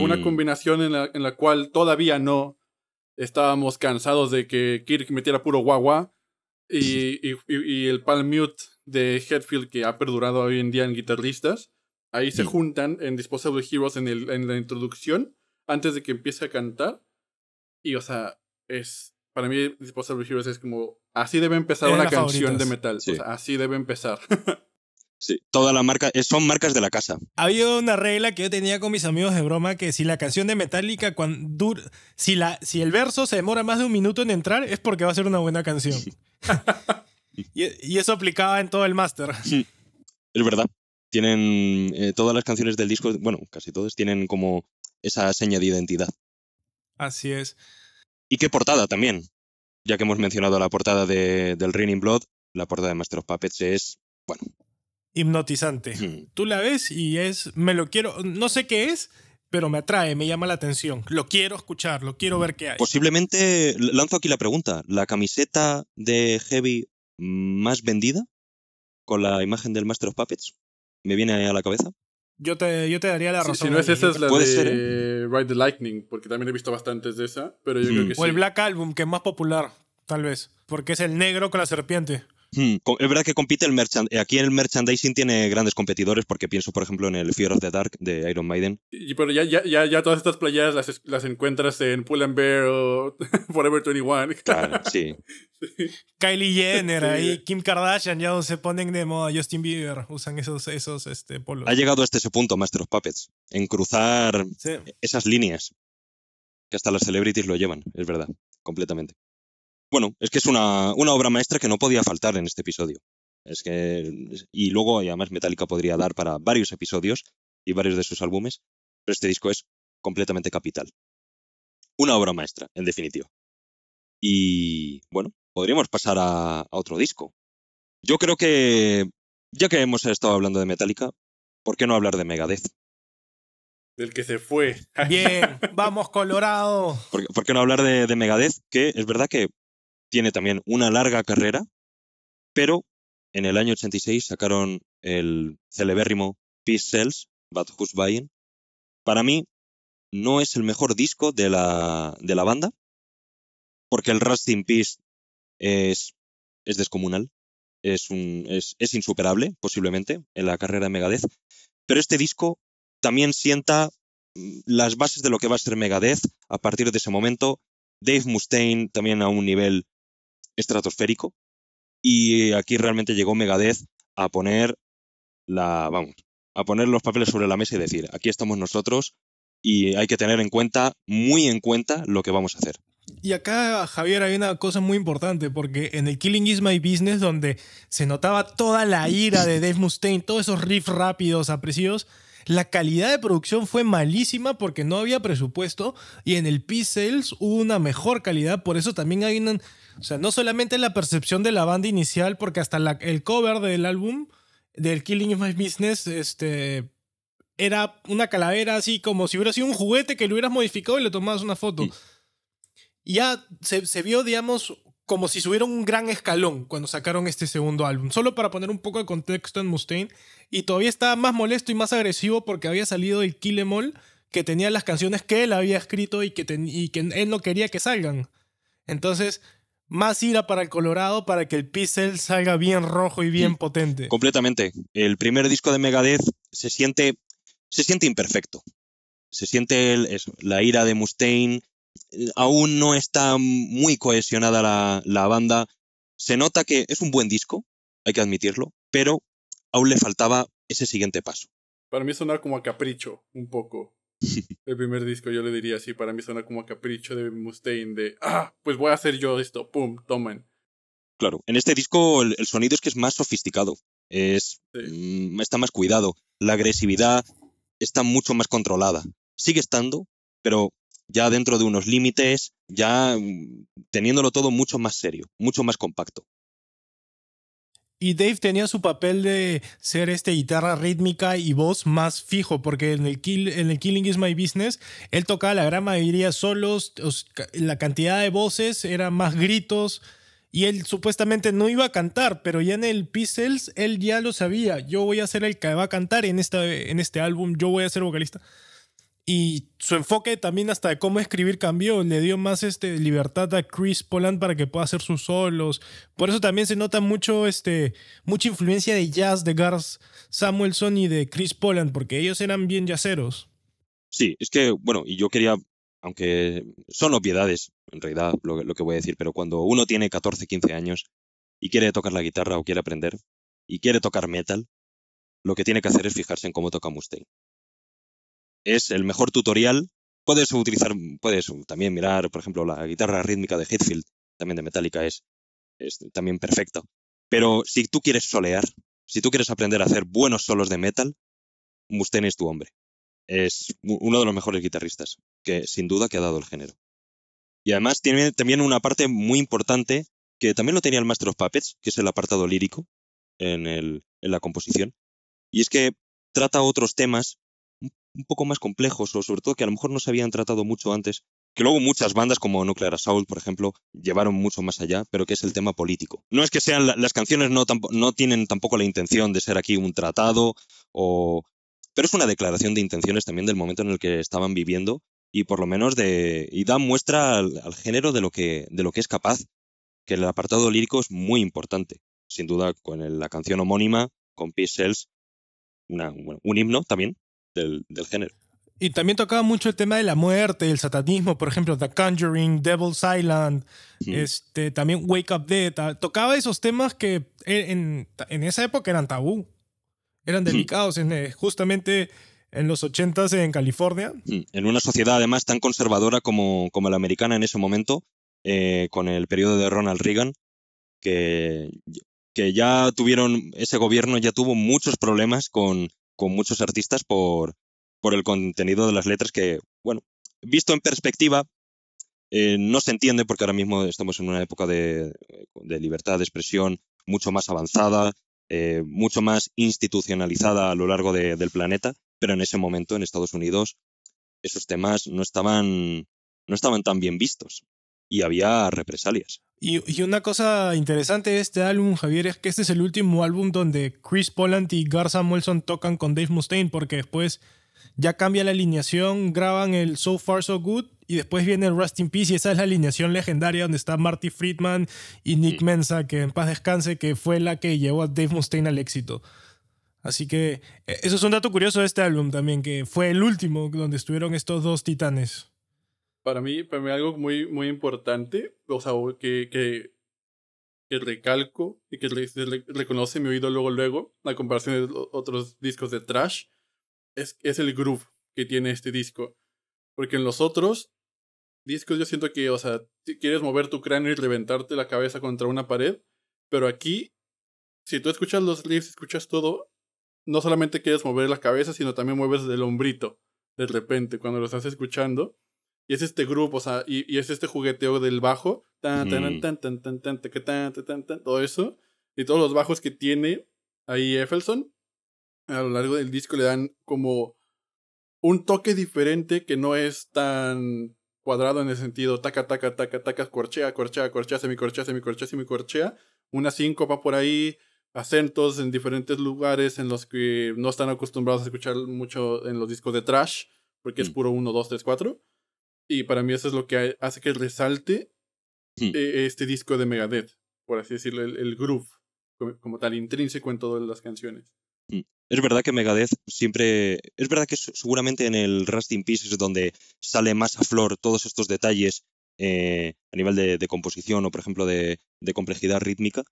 una combinación en la, en la cual todavía no estábamos cansados de que Kirk metiera puro guagua y, y, y- y el palm mute de Hetfield que ha perdurado hoy en día en guitarristas. Ahí se juntan en Disposable Heroes en, el, en la introducción antes de que empiece a cantar. Y o sea, es para mí Disposable Heroes es como así debe empezar una canción de metal. Sí. O sea, así debe empezar. *laughs* Sí, toda la marca, eh, son marcas de la casa. Había una regla que yo tenía con mis amigos de broma que si la canción de Metallica, cuando dur- si, la, si el verso se demora más de un minuto en entrar, es porque va a ser una buena canción. *laughs* y, y eso aplicaba en todo el máster. Es verdad. Tienen eh, todas las canciones del disco, bueno, casi todas, tienen como esa seña de identidad. Así es. Y qué portada también. Ya que hemos mencionado la portada de, del Raining Blood, la portada de Master of Puppets es, bueno, Hipnotizante. Tú la ves y es, me lo quiero, no sé qué es, pero me atrae, me llama la atención. Lo quiero escuchar, lo quiero ver qué hay. posiblemente, lanzo aquí la pregunta, ¿la camiseta de Heavy más vendida con la imagen del Master of Puppets? ¿Me viene a la cabeza? Yo te, yo te daría la razón. si no es esa, es la de ser, Ride the Lightning, porque también he visto bastantes de esa, pero yo Mm. creo que O el sí. Black Album, que es más popular, tal vez. Porque es el negro con la serpiente. Hmm, Es verdad que compite el merchan- aquí el merchandising tiene grandes competidores porque pienso, por ejemplo, en el Fear of the Dark de Iron Maiden. Y, pero ya, ya, ya, ya todas estas playeras las, las encuentras en Pull and Bear o *laughs* Forever 21. *laughs* Claro, *laughs* sí. Kylie Jenner, Sí. ahí Kim Kardashian ya se ponen de moda, Justin Bieber, usan esos, esos este, polos. Ha llegado hasta ese punto Master of Puppets, en cruzar Sí. esas líneas que hasta las celebrities lo llevan, es verdad, completamente. Bueno, es que es una, una obra maestra que no podía faltar en este episodio. Es que, y luego, y además, Metallica podría dar para varios episodios y varios de sus álbumes, pero este disco es completamente capital. Una obra maestra, en definitiva. Y bueno, podríamos pasar a, a otro disco. Yo creo que, ya que hemos estado hablando de Metallica, ¿por qué no hablar de Megadeth? Del que se fue. Bien, vamos Colorado. ¿Por, qué- por qué no hablar de, de Megadeth? Que es verdad que tiene también una larga carrera, pero en el año 86 sacaron el celebérrimo Peace Cells, But Who's Buying. Para mí, no es el mejor disco de la, de la banda, porque el Rust in Peace es, es descomunal, es, un, es, es insuperable, posiblemente, en la carrera de Megadeth. Pero este disco también sienta mm, las bases de lo que va a ser Megadeth a partir de ese momento. Dave Mustaine también a un nivel estratosférico. Y aquí realmente llegó Megadeth a poner la, vamos, a poner los papeles sobre la mesa y decir, aquí estamos nosotros y hay que tener en cuenta, muy en cuenta, lo que vamos a hacer. Y acá, Javier, hay una cosa muy importante, porque en el Killing Is My Business, donde se notaba toda la ira de Dave Mustaine, todos esos riffs rápidos, apresivos, la calidad de producción fue malísima porque no había presupuesto y en el Peace Sales hubo una mejor calidad, por eso también hay una... O sea, no solamente la percepción de la banda inicial, porque hasta la- el cover del álbum, del Killing Is My Business, este, era una calavera así como si hubiera sido un juguete que lo hubieras modificado y le tomabas una foto. Y ya se, se vio, digamos, como si subieron un gran escalón cuando sacaron este segundo álbum. Solo para poner un poco de contexto en Mustaine. Y todavía estaba más molesto y más agresivo porque había salido el Kill Em All que tenía las canciones que él había escrito y que, y que él no quería que salgan. Entonces, más ira para el Colorado para que el Pixel salga bien rojo y bien potente. Completamente. El primer disco de Megadeth se siente, se siente imperfecto. Se siente la ira de Mustaine, aún no está muy cohesionada la, la, banda. Se nota que es un buen disco, hay que admitirlo, pero aún le faltaba ese siguiente paso. Para mí suena como a capricho, un poco. *laughs* El primer disco yo le diría así, para mí suena como a capricho de Mustaine, de, ah, pues voy a hacer yo esto, pum, tomen. Claro, en este disco el, sonido es que es más sofisticado, es, mm, está más cuidado, la agresividad está mucho más controlada. Sigue estando, pero ya dentro de unos límites, ya mm, teniéndolo todo mucho más serio, mucho más compacto. Y Dave tenía su papel de ser este guitarra rítmica y voz más fijo, porque en el, en el Killing is My Business él tocaba la gran mayoría solos, la cantidad de voces era más gritos, y él supuestamente no iba a cantar, pero ya en el Pixels él ya lo sabía. Yo voy a ser el que va a cantar en, esta, en este álbum, yo voy a ser vocalista y su enfoque también hasta de cómo escribir cambió, le dio más este, libertad a Chris Poland para que pueda hacer sus solos. Por eso también se nota mucho, este, mucha influencia de jazz de Garth Samuelson y de Chris Poland, porque ellos eran bien jazzeros. Sí, es que, bueno, y yo quería, aunque son obviedades, en realidad, lo, lo que voy a decir, pero cuando uno tiene 14, 15 años y quiere tocar la guitarra o quiere aprender y quiere tocar metal, lo que tiene que hacer es fijarse en cómo toca Mustaine es el mejor tutorial. Puedes utilizar, puedes también mirar, por ejemplo, la guitarra rítmica de Hetfield, también de Metallica, es, es también perfecta. Pero si tú quieres solear, si tú quieres aprender a hacer buenos solos de metal, Mustaine es tu hombre. Es uno de los mejores guitarristas, que sin duda ha dado el género. Y además tiene también una parte muy importante, que también lo tenía el Master of Puppets, que es el apartado lírico en, el, en la composición. Y es que trata otros temas un poco más complejos o sobre todo que a lo mejor no se habían tratado mucho antes, que luego muchas bandas como Nuclear Assault, por ejemplo, llevaron mucho más allá, pero que es el tema político. No es que sean las canciones no, no tienen tampoco la intención de ser aquí un tratado o pero es una declaración de intenciones también del momento en el que estaban viviendo y por lo menos de y da muestra al, género de lo que de lo que es capaz, que el apartado lírico es muy importante, sin duda con la canción homónima con Peace Cells, un himno también del, género. Y también tocaba mucho el tema de la muerte, el satanismo, por ejemplo, The Conjuring, Devil's Island, este, también Wake Up Dead. Tocaba esos temas que en, en esa época eran tabú, eran delicados, en, eh, justamente en los 80 en California. En una sociedad además tan conservadora como, como la americana en ese momento, eh, con el periodo de Ronald Reagan, que, que ya tuvieron, ese gobierno ya tuvo muchos problemas con con muchos artistas por, por el contenido de las letras que, bueno, visto en perspectiva, eh, no se entiende porque ahora mismo estamos en una época de, libertad de expresión mucho más avanzada, eh, mucho más institucionalizada a lo largo del planeta, pero en ese momento en Estados Unidos esos temas no estaban, no estaban tan bien vistos y había represalias. Y, una cosa interesante de este álbum, Javier, es que este es el último álbum donde Chris Poland y Gar Samuelson tocan con Dave Mustaine, porque después ya cambia la alineación, graban el So Far So Good y después viene el Rust in Peace y esa es la alineación legendaria donde está Marty Friedman y Nick Mensa, que en paz descanse, que fue la que llevó a Dave Mustaine al éxito. Así que e, eso es un dato curioso de este álbum también, que fue el último donde estuvieron estos dos titanes para mí, para mí algo muy, muy importante, o sea, que, que, que recalco y que reconoce mi oído luego, luego, a comparación de otros discos de trash, es, es el groove que tiene este disco. Porque en los otros discos yo siento que, o sea, quieres mover tu cráneo y reventarte la cabeza contra una pared, pero aquí, si tú escuchas los riffs, escuchas todo, no solamente quieres mover la cabeza, sino también mueves el hombrito de repente cuando lo estás escuchando. Y es este grupo, o sea, y, es este jugueteo del bajo. Tan, tan, tan, tan, tan, tan, tan, tan, tan, todo eso. Y todos los bajos que tiene ahí Effelson a lo largo del disco le dan como un toque diferente que no es tan cuadrado en el sentido taca, taca, taca, taca, corchea, corchea, corchea, semicorchea, semicorchea, semicorchea, una síncopa por ahí, acentos en diferentes lugares en los que no están acostumbrados a escuchar mucho en los discos de trash, porque es Mm. puro 1, 2, 3, 4. Y para mí eso es lo que hace que resalte eh, este disco de Megadeth, por así decirlo, el, el groove, como, como tal, intrínseco en todas las canciones. Es verdad que Megadeth siempre. Es verdad que seguramente en el Rust in Peace es donde sale más a flor todos estos detalles eh, a nivel de, de composición o, por ejemplo, de, de complejidad rítmica.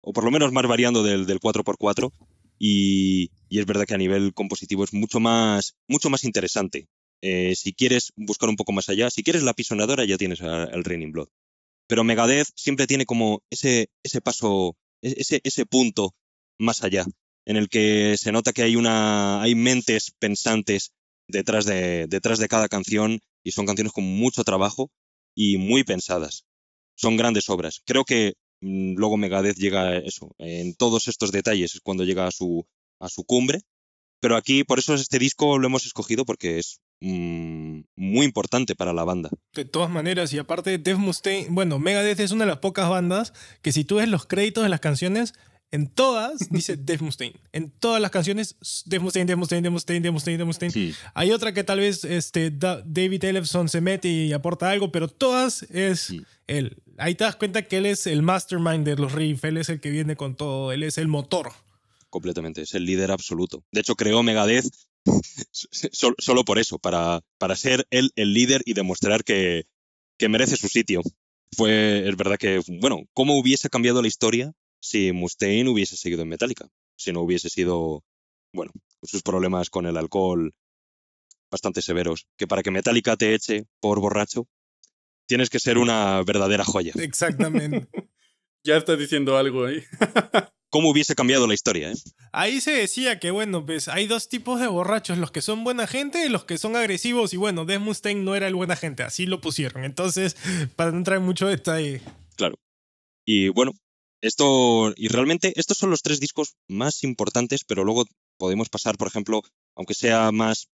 O por lo menos más variando del, del 4x4. Y, y es verdad que a nivel compositivo es mucho más, mucho más interesante. Eh, si quieres buscar un poco más allá, si quieres la pisonadora, ya tienes al Raining Blood. Pero Megadeth siempre tiene como ese, ese paso, e- ese, ese punto más allá en el que se nota que hay una hay mentes pensantes detrás de detrás de cada canción y son canciones con mucho trabajo y muy pensadas. Son grandes obras. Creo que mm, luego Megadeth llega a eso, en todos estos detalles es cuando llega a su a su cumbre, pero aquí por eso este disco lo hemos escogido porque es mm, muy importante para la banda. De todas maneras, y aparte, Dave Mustaine, bueno, Megadeth es una de las pocas bandas que si tú ves los créditos de las canciones, en todas dice *laughs* Dave Mustaine. En todas las canciones, Dave Mustaine, Dave Mustaine, Dave Mustaine, Dave Mustaine, Dave Mustaine. Sí, Hay otra que tal vez este, Da- David Ellefson se mete y aporta algo, pero todas es Sí. él. Ahí te das cuenta que él es el mastermind de los riffs, él es el que viene con todo, él es el motor. completamente, es el líder absoluto. De hecho, creó Megadeth *laughs* so- solo por eso, para, para ser él el líder y demostrar que, que merece su sitio. Fue, es verdad que, bueno, ¿cómo hubiese cambiado la historia si Mustaine hubiese seguido en Metallica? Si no hubiese sido, bueno, sus problemas con el alcohol bastante severos. Que para que Metallica te eche por borracho, tienes que ser una verdadera joya. Exactamente. *laughs* Ya estás diciendo algo ahí. *laughs* ¿Cómo hubiese cambiado la historia? eh? Ahí se decía que, bueno, pues hay dos tipos de borrachos, los que son buena gente y los que son agresivos. Y bueno, Mustaine no era el buena gente, así lo pusieron. Entonces, *laughs* para no entrar en mucho detalle. Claro. Y bueno, esto, y realmente estos son los tres discos más importantes, pero luego podemos pasar, por ejemplo, aunque sea más,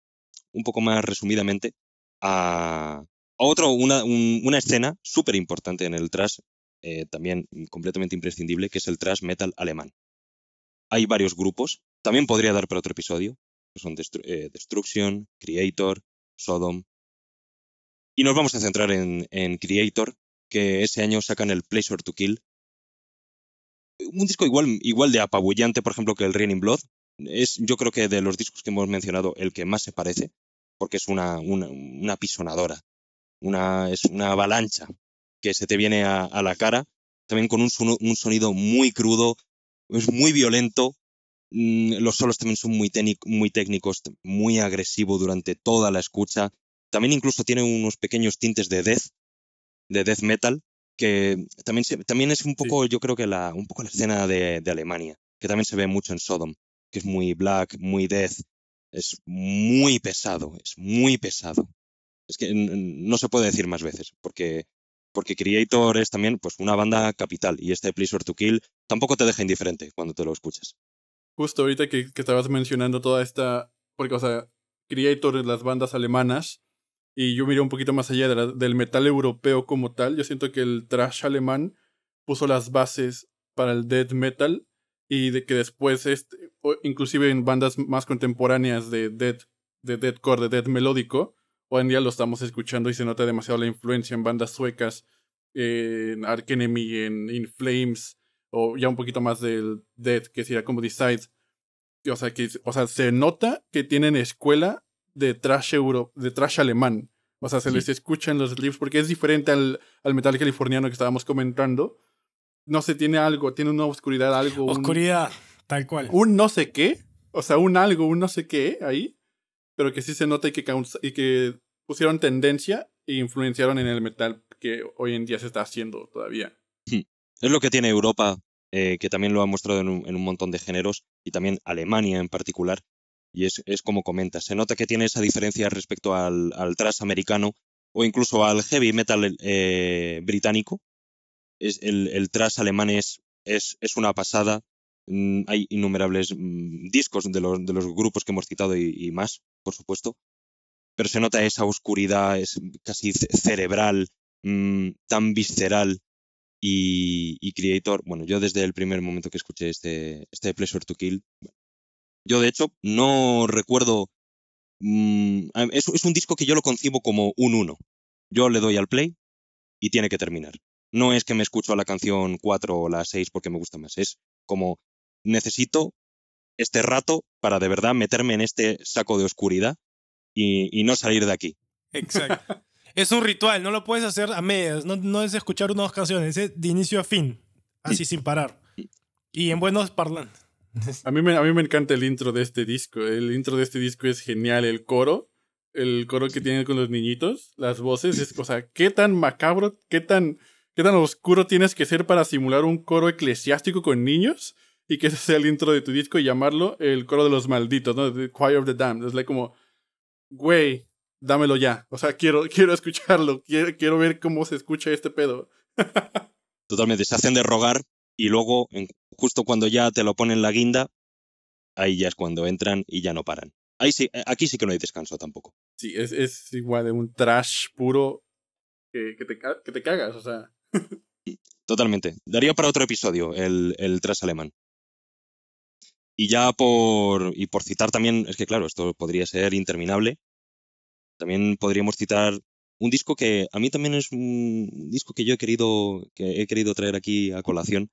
un poco más resumidamente, a, a otro, una, un- una escena súper importante en el thrash, eh, también completamente imprescindible, que es el thrash metal alemán. Hay varios grupos, también podría dar para otro episodio, que son eh, Destruction, Creator, Sodom. Y nos vamos a centrar en, en Creator, que ese año sacan el Pleasure to Kill. Un disco igual, igual de apabullante, por ejemplo, que el Raining Blood. Es, yo creo que de los discos que hemos mencionado, el que más se parece, porque es una, una, una pisonadora. Una, es una avalancha que se te viene a, a la cara, también con un, sonido muy crudo, es muy violento. Mm, Los solos también son muy, técnic- muy técnicos, muy agresivo durante toda la escucha. También incluso tiene unos pequeños tintes de death, de death metal, que también, se- también es un poco, yo creo que la, un poco la escena de, de Alemania, que también se ve mucho en Sodom, que es muy black, muy death, es muy pesado, es muy pesado. Es que no se puede decir más veces, porque, porque Creator es también pues, una banda capital y este Pleasure to Kill tampoco te deja indiferente cuando te lo escuchas. Justo ahorita que, estabas mencionando toda esta. Porque, o sea, Creator, las bandas alemanas. Y yo miré un poquito más allá de del metal europeo como tal. Yo siento que el trash alemán puso las bases para el death metal. Y de que después, este, inclusive en bandas más contemporáneas de death, de deathcore, de death melódico, hoy en día lo estamos escuchando y se nota demasiado la influencia en bandas suecas, en Ark Enemy, en In Flames, o ya un poquito más del Dead, que sería como Decide. O sea, que, o sea, se nota que tienen escuela de trash euro, de trash alemán. O sea, se Sí. les escuchan los riffs porque es diferente al, al metal californiano que estábamos comentando. No sé, tiene algo, tiene una oscuridad, algo. un- Oscuridad, tal cual. un no sé qué, o sea, un algo, un no sé qué ahí, pero que sí se nota y que, causa- y que pusieron tendencia e influenciaron en el metal que hoy en día se está haciendo todavía. Es lo que tiene Europa, eh, que también lo ha mostrado en un, montón de géneros, y también Alemania en particular. Y es, como comentas, se nota que tiene esa diferencia respecto al, al thrash americano o incluso al heavy metal eh, británico. El, el thrash alemán es, es, una pasada. Mm, hay innumerables mm, discos de los, grupos que hemos citado y más, por supuesto. Pero se nota esa oscuridad, es casi cerebral, mm, tan visceral. Y, Creator, bueno, yo desde el primer momento que escuché este, este Pleasure to Kill, yo de hecho no recuerdo, mm, es, es, un disco que yo lo concibo como un 1. Yo le doy al play y tiene que terminar. No es que me escucho la canción 4 o la 6 porque me gusta más, es como necesito este rato para de verdad meterme en este saco de oscuridad y, no salir de aquí. Exacto. *laughs* es un ritual, no lo puedes hacer a medias, no, es escuchar unas canciones, es de inicio a fin, así sin parar. Y en buenos parlantes. A mí, me, a mí me encanta el intro de este disco. El intro de este disco es genial. El coro, el coro que tiene con los niñitos, las voces, es, o sea, qué tan macabro, qué tan, qué tan oscuro tienes que ser para simular un coro eclesiástico con niños y que ese sea el intro de tu disco y llamarlo el coro de los malditos, ¿no? The Choir of the Damned. Es like como, güey, dámelo ya. O sea, quiero, quiero escucharlo. Quiero, quiero ver cómo se escucha este pedo. *laughs* Totalmente. Se hacen de rogar y luego, justo cuando ya te lo ponen la guinda, ahí ya es cuando entran y ya no paran. Ahí sí, eh, aquí sí que no hay descanso tampoco. Sí, es, es igual de un trash puro que, que, te, que te cagas, o sea. Totalmente. Daría para otro episodio el, el trash alemán. Y ya por, y por citar también, es que claro, esto podría ser interminable. También podríamos citar un disco que a mí también es un disco que yo he querido, que he querido traer aquí a colación,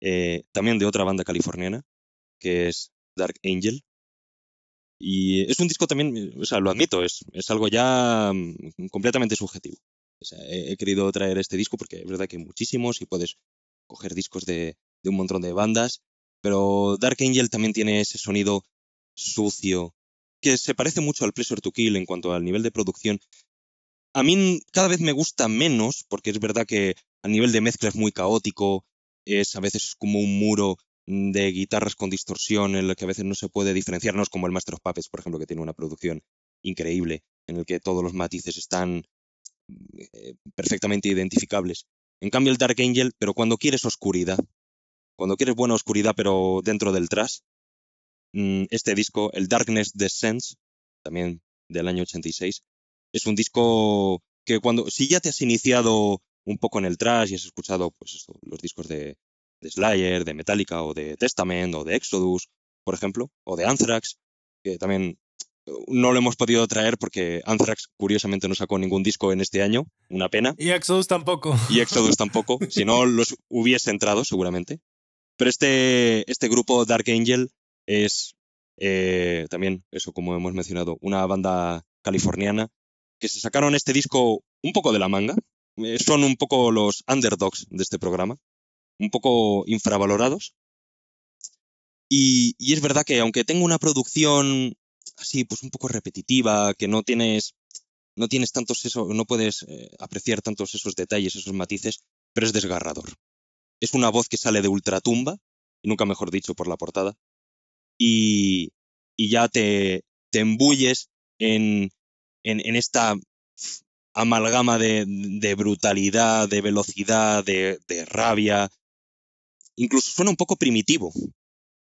eh, también de otra banda californiana, que es Dark Angel. Y es un disco también, o sea, lo admito, es, es algo ya mm, completamente subjetivo. he, querido traer este disco porque es verdad que hay muchísimos y puedes coger discos de, de un montón de bandas pero Dark Angel también tiene ese sonido sucio, que se parece mucho al Pleasure to Kill en cuanto al nivel de producción. A mí cada vez me gusta menos, porque es verdad que a nivel de mezcla es muy caótico, es a veces como un muro de guitarras con distorsión en el que a veces no se puede diferenciar, no es como el Master of Puppets, por ejemplo, que tiene una producción increíble, en el que todos los matices están eh, perfectamente identificables. En cambio, el Dark Angel, pero cuando quieres oscuridad, cuando quieres buena oscuridad pero dentro del trash, mm, este disco, el Darkness Descends, también del año 86, es un disco que cuando, si ya te has iniciado un poco en el trash y has escuchado pues los discos de, Slayer, de Metallica o de Testament o de Exodus, por ejemplo, o de Anthrax, que también no lo hemos podido traer porque Anthrax curiosamente no sacó ningún disco en este año, una pena. Y Exodus tampoco. Y Exodus tampoco, si no *laughs* los hubiese entrado seguramente. Pero este, este grupo Dark Angel es eh, también, eso como hemos mencionado, una banda californiana que se sacaron este disco un poco de la manga. Eh, son un poco los underdogs de este programa, un poco infravalorados. Y, y, es verdad que aunque tengo una producción así, pues un poco repetitiva, que no tienes, no tienes tantos eso, no puedes eh, apreciar tantos esos detalles, esos matices, pero es desgarrador es una voz que sale de ultratumba, y nunca mejor dicho por la portada, y, y ya te, te embulles en, en, esta amalgama de, de, brutalidad, de velocidad, de, de, rabia. Incluso suena un poco primitivo,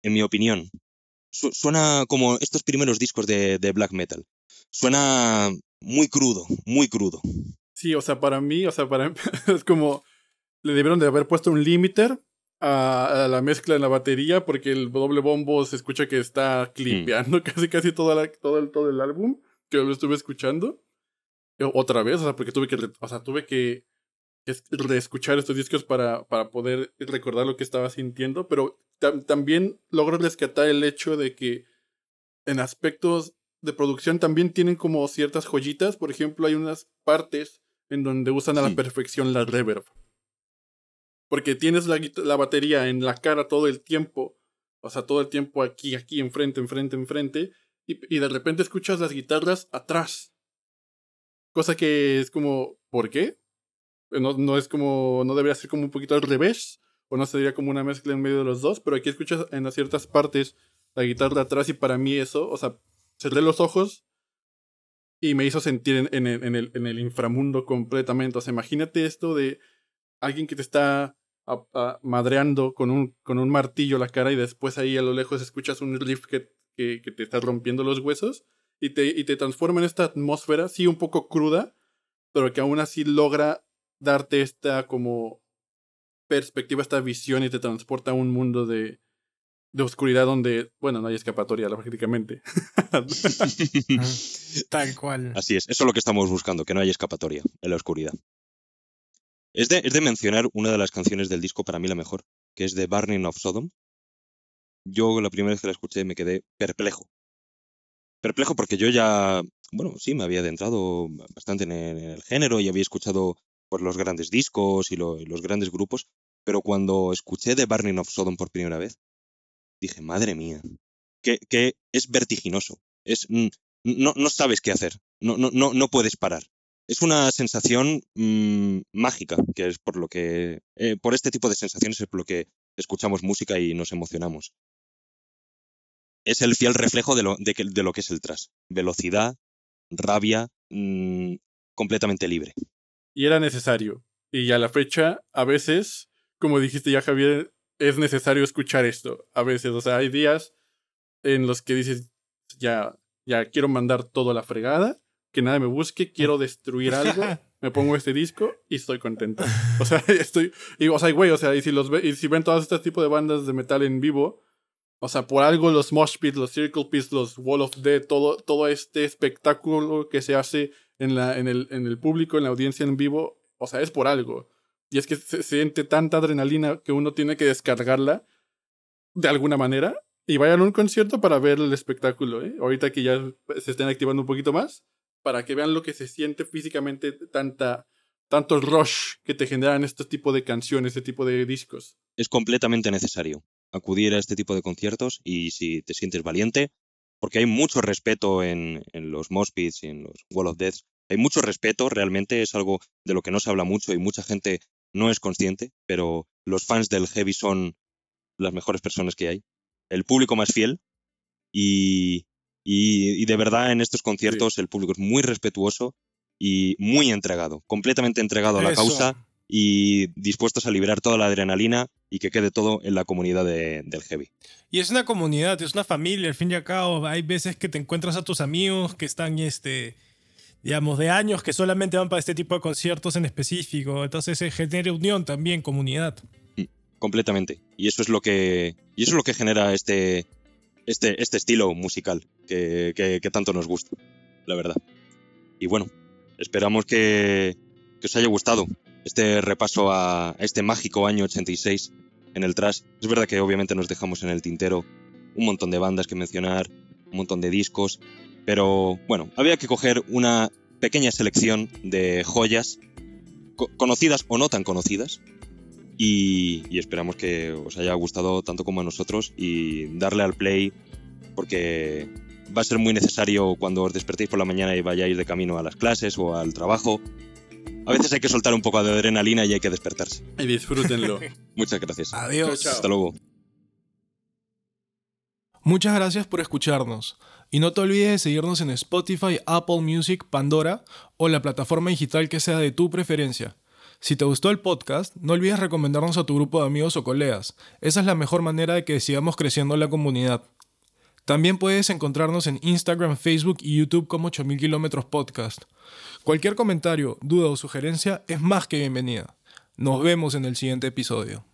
en mi opinión. suena como estos primeros discos de, de black metal. Suena muy crudo, muy crudo. Sí, o sea, para mí, o sea, para *laughs* es como le debieron de haber puesto un limiter a, la mezcla en la batería porque el doble bombo se escucha que está clipeando mm. *laughs* casi casi todo, todo, el, todo el álbum que lo estuve escuchando. Otra vez, o sea, porque tuve que, o sea, tuve que reescuchar estos discos para, para poder recordar lo que estaba sintiendo, pero también logro rescatar el hecho de que en aspectos de producción también tienen como ciertas joyitas, por ejemplo, hay unas partes en donde usan a la perfección la reverb porque tienes la, la batería en la cara todo el tiempo, o sea, todo el tiempo aquí, aquí, enfrente, enfrente, enfrente, y, y de repente escuchas las guitarras atrás. Cosa que es como, ¿por qué? No, no es como, no debería ser como un poquito al revés, o no sería como una mezcla en medio de los dos, pero aquí escuchas en ciertas partes la guitarra atrás y para mí eso, o sea, cerré los ojos y me hizo sentir en, en, en, el, en el inframundo completamente. O sea, imagínate esto de alguien que te está madreando con un, con un martillo la cara y después ahí a lo lejos escuchas un riff que, que, te está rompiendo los huesos. y te, y te transforma en esta atmósfera, sí, un poco cruda, pero que aún así logra darte esta como perspectiva, esta visión y te transporta a un mundo de, de oscuridad donde, bueno, no hay escapatoria prácticamente. *laughs* Tal cual. Así es, eso es lo que estamos buscando, que no haya escapatoria en la oscuridad. Es de, es de mencionar una de las canciones del disco, para mí la mejor, que es The Burning of Sodom. Yo la primera vez que la escuché me quedé perplejo. Perplejo porque yo ya, bueno, sí, me había adentrado bastante en el género y había escuchado pues, los grandes discos y, lo- y los grandes grupos, pero cuando escuché The Burning of Sodom por primera vez, dije, madre mía, que, que es vertiginoso. Es, mm, no, no sabes qué hacer, no, no, no, no puedes parar. Es una sensación mm, mágica, que es por lo que, eh, por este tipo de sensaciones es por lo que escuchamos música y nos emocionamos. Es el fiel reflejo de lo, de lo que es el tras. Velocidad, rabia, mm, completamente libre. y era necesario. Y a la fecha, a veces, como dijiste ya Javier, es necesario escuchar esto. A veces, o sea, hay días en los que dices, ya, ya quiero mandar todo la fregada, que nadie me busque, quiero destruir algo, *laughs* me pongo este disco y estoy contento. O sea, *laughs* estoy, y, o sea, güey, o sea, y si, los ve- y si ven todos estos tipos de bandas de metal en vivo, o sea, por algo los mosh pits, los circle pits, los wall of death, todo, todo este espectáculo que se hace en, la, en, el, en el público, en la audiencia en vivo, o sea, es por algo. Y es que se siente tanta adrenalina que uno tiene que descargarla de alguna manera y vayan a un concierto para ver el espectáculo. ¿eh? Ahorita que ya se estén activando un poquito más, para que vean lo que se siente físicamente, tanta, tanto rush que te generan este tipo de canciones, este tipo de discos. es completamente necesario acudir a este tipo de conciertos y si te sientes valiente, porque hay mucho respeto en, en los Mospits y en los Wall of Death, hay mucho respeto, realmente es algo de lo que no se habla mucho y mucha gente no es consciente, pero los fans del heavy son las mejores personas que hay, el público más fiel y, y- y de verdad en estos conciertos el público es muy respetuoso y muy entregado, completamente entregado a la Eso. causa y dispuestos a liberar toda la adrenalina y que quede todo en la comunidad de- del heavy. Y es una comunidad, es una familia, al fin y al cabo. Hay veces que te encuentras a tus amigos que están, este, digamos, de años que solamente van para este tipo de conciertos en específico. Entonces se genera unión también, comunidad. completamente. Y eso es lo que, y eso es lo que genera este, este, este estilo musical que, tanto nos gusta, la verdad. Y bueno, esperamos que, que os haya gustado este repaso a, este mágico año 86 en el trash. Es verdad que obviamente nos dejamos en el tintero un montón de bandas que mencionar, un montón de discos, pero bueno, había que coger una pequeña selección de joyas, co- conocidas o no tan conocidas, y esperamos que os haya gustado tanto como a nosotros y darle al play porque va a ser muy necesario cuando os despertéis por la mañana y vayáis de camino a las clases o al trabajo. A veces hay que soltar un poco de adrenalina y hay que despertarse. Y disfrútenlo. *laughs* Muchas gracias. Adiós. Chao, chao. Hasta luego. Muchas gracias por escucharnos. Y no te olvides de seguirnos en Spotify, Apple Music, Pandora o la plataforma digital que sea de tu preferencia. Si te gustó el podcast, no olvides recomendarnos a tu grupo de amigos o colegas. Esa es la mejor manera de que sigamos creciendo la comunidad. También puedes encontrarnos en Instagram, Facebook y YouTube como 8000 kilómetros podcast. Cualquier comentario, duda o sugerencia es más que bienvenida. Nos vemos en el siguiente episodio.